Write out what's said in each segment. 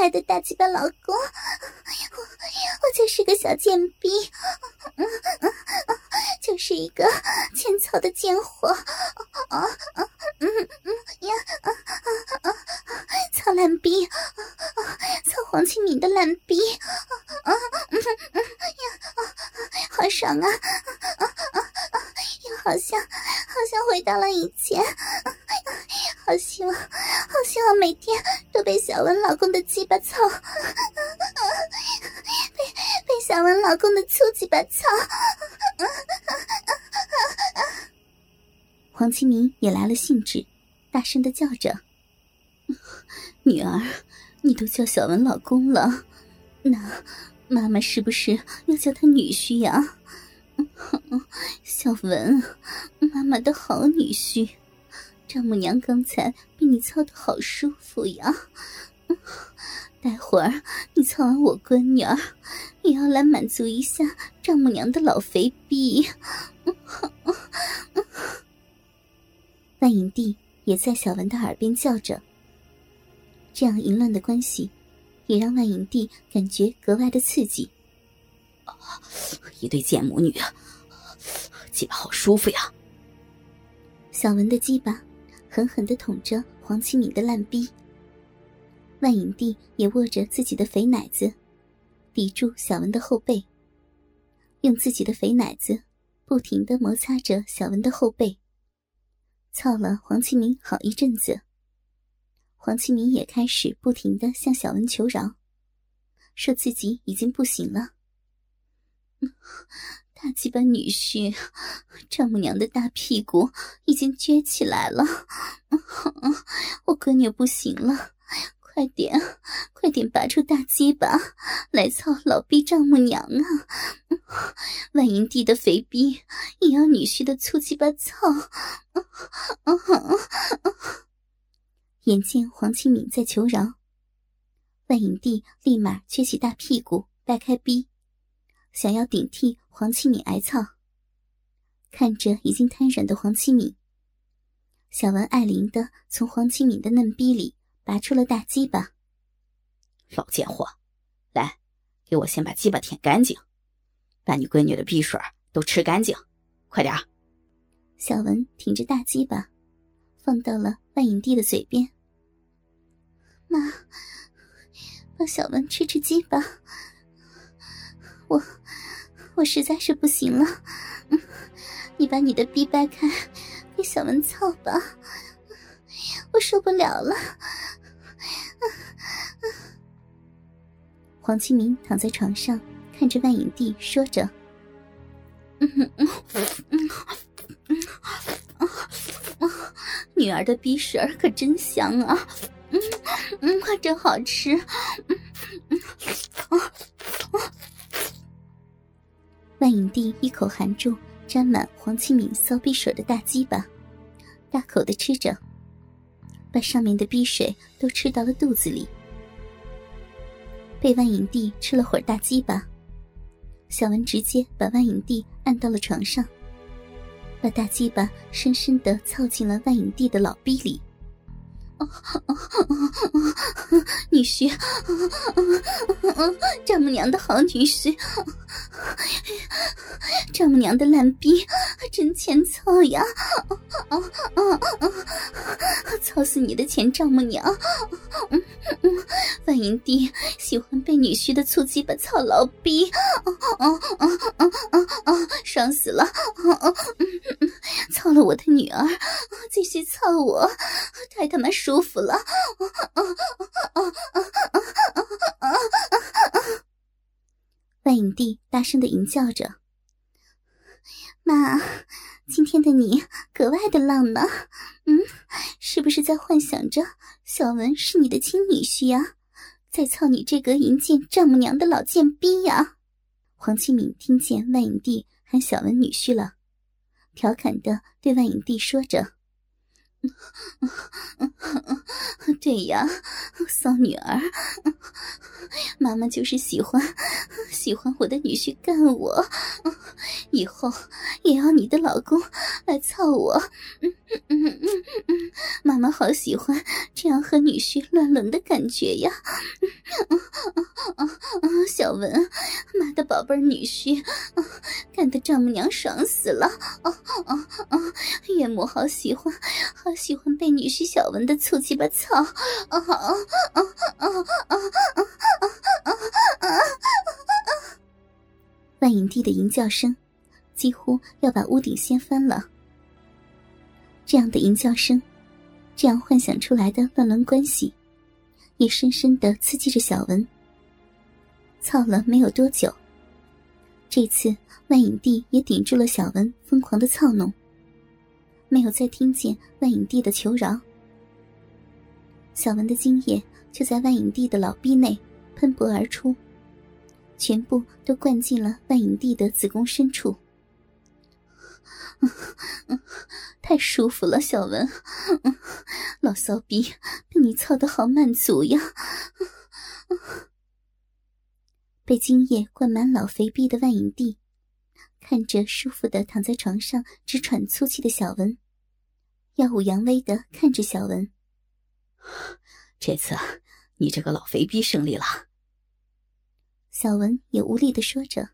爱的大鸡巴老公，我我就是个小贱逼，就是一个欠操的贱货，啊啊嗯嗯呀啊啊啊，操烂逼，操黄清明的烂逼，啊嗯嗯呀啊，好爽啊啊啊啊，又好像好像回到了以前。被小文老公的鸡巴操，被被小文老公的粗鸡巴操。黄清明也来了兴致，大声的叫着：“女儿，你都叫小文老公了，那妈妈是不是要叫他女婿呀？小文，妈妈的好女婿。”丈母娘刚才被你操的好舒服呀，待会儿你操完我闺女儿，也要来满足一下丈母娘的老肥逼。万影帝也在小文的耳边叫着，这样淫乱的关系，也让万影帝感觉格外的刺激。一对贱母女，鸡巴好舒服呀！小文的鸡巴。狠狠的捅着黄启敏的烂逼，万影帝也握着自己的肥奶子，抵住小文的后背，用自己的肥奶子不停的摩擦着小文的后背，操了黄启明好一阵子。黄启明也开始不停的向小文求饶，说自己已经不行了。大鸡巴女婿，丈母娘的大屁股已经撅起来了，我闺女不行了，快点，快点拔出大鸡巴来操老逼丈母娘啊！万银帝的肥逼也要女婿的粗鸡巴操！眼见黄清敏在求饶，万影帝立马撅起大屁股，掰开逼。想要顶替黄七敏挨操，看着已经瘫软的黄七敏，小文爱怜的从黄七敏的嫩逼里拔出了大鸡巴。老贱货，来，给我先把鸡巴舔干净，把你闺女的逼水都吃干净，快点小文挺着大鸡巴，放到了万影帝的嘴边。妈，让小文吃吃鸡巴。我，我实在是不行了，你把你的逼掰开，给小文操吧，我受不了了。黄清明躺在床上，看着万影帝，说着：“嗯嗯嗯嗯女儿的逼水可真香啊，嗯嗯，真好吃，嗯嗯啊。”万影帝一口含住沾满黄清敏骚逼水的大鸡巴，大口的吃着，把上面的逼水都吃到了肚子里。被万影帝吃了会儿大鸡巴，小文直接把万影帝按到了床上，把大鸡巴深深的操进了万影帝的老逼里。女婿，丈母娘的好女婿，丈母娘的烂逼，真欠操呀！操死你的前丈母娘！万银帝喜欢被女婿的粗鸡巴操老逼，爽死了！操了我的女儿，继续操我，太他妈舒服了！万影帝大声的吟叫着：“妈，今天的你格外的浪呢，嗯，是不是在幻想着小文是你的亲女婿呀？在操你这个淫贱丈母娘的老贱逼呀？”黄启敏听见万影帝喊小文女婿了，调侃的对万影帝说着。对呀，骚女儿，妈妈就是喜欢喜欢我的女婿干我，以后也要你的老公来操我。嗯嗯嗯嗯嗯，妈妈好喜欢这样和女婿乱伦的感觉呀。嗯嗯嗯小文，妈的宝贝儿女婿，干得丈母娘爽死了。哦哦哦，岳母好喜欢，好喜欢被女婿小文的粗鸡巴操。啊啊啊啊啊啊啊啊！万影帝的吟叫声几乎要把屋顶掀翻了。这样的吟叫声，这样幻想出来的乱伦关系，也深深的刺激着小文。操了没有多久，这次万影帝也顶住了小文疯狂的操弄，没有再听见万影帝的求饶。小文的精液就在万影帝的老逼内喷薄而出，全部都灌进了万影帝的子宫深处。太舒服了，小文，老骚逼被你操的好满足呀！被精液灌满老肥逼的万影帝，看着舒服的躺在床上直喘粗气的小文，耀武扬威的看着小文。这次你这个老肥逼胜利了。小文也无力的说着。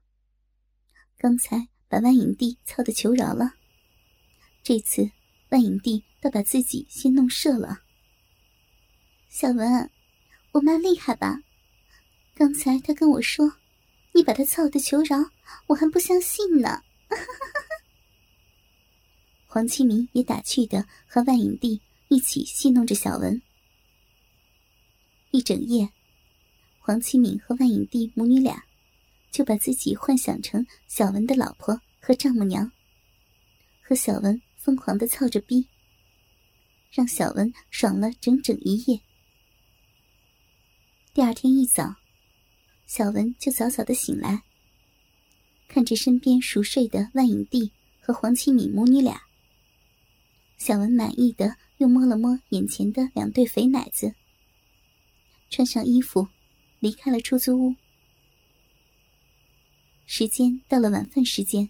刚才把万影帝操的求饶了，这次万影帝倒把自己先弄射了。小文，我妈厉害吧？刚才她跟我说，你把她操的求饶，我还不相信呢。黄启明也打趣的和万影帝一起戏弄着小文。一整夜，黄启敏和万影帝母女俩就把自己幻想成小文的老婆和丈母娘，和小文疯狂的操着逼，让小文爽了整整一夜。第二天一早，小文就早早的醒来，看着身边熟睡的万影帝和黄启敏母女俩，小文满意的又摸了摸眼前的两对肥奶子。穿上衣服，离开了出租屋。时间到了晚饭时间。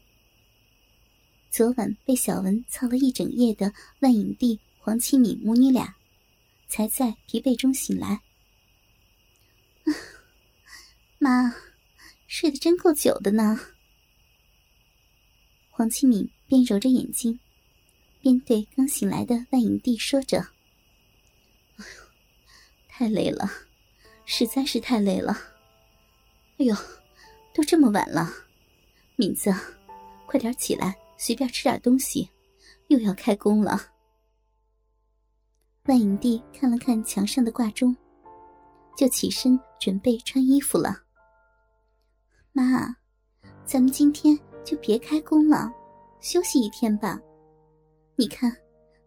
昨晚被小文操了一整夜的万影帝、黄七敏母女俩，才在疲惫中醒来。妈，睡得真够久的呢。黄七敏边揉着眼睛，边对刚醒来的万影帝说着：“哎呦，太累了。”实在是太累了，哎呦，都这么晚了，敏子，快点起来，随便吃点东西，又要开工了。万影帝看了看墙上的挂钟，就起身准备穿衣服了。妈，咱们今天就别开工了，休息一天吧。你看，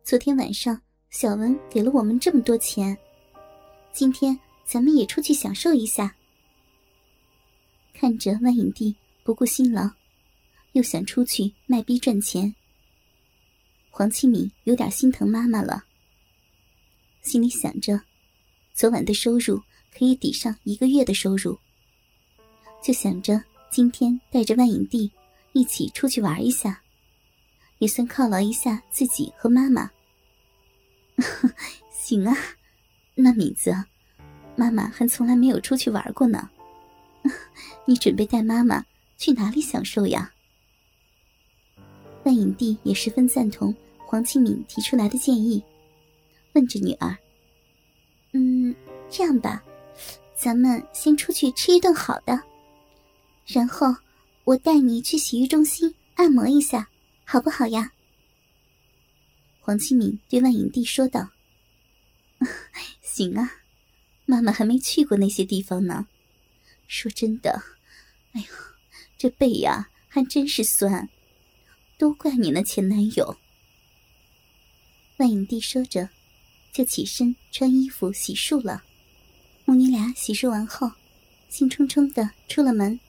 昨天晚上小文给了我们这么多钱，今天。咱们也出去享受一下。看着万影帝不顾辛劳，又想出去卖逼赚钱，黄启敏有点心疼妈妈了。心里想着，昨晚的收入可以抵上一个月的收入，就想着今天带着万影帝一起出去玩一下，也算犒劳一下自己和妈妈。行啊，那敏子。妈妈还从来没有出去玩过呢，你准备带妈妈去哪里享受呀？万影帝也十分赞同黄庆敏提出来的建议，问着女儿：“嗯，这样吧，咱们先出去吃一顿好的，然后我带你去洗浴中心按摩一下，好不好呀？”黄庆敏对万影帝说道：“ 行啊。”妈妈还没去过那些地方呢，说真的，哎呦，这背呀还真是酸，都怪你那前男友。万影帝说着，就起身穿衣服洗漱了。母女俩洗漱完后，兴冲冲的出了门。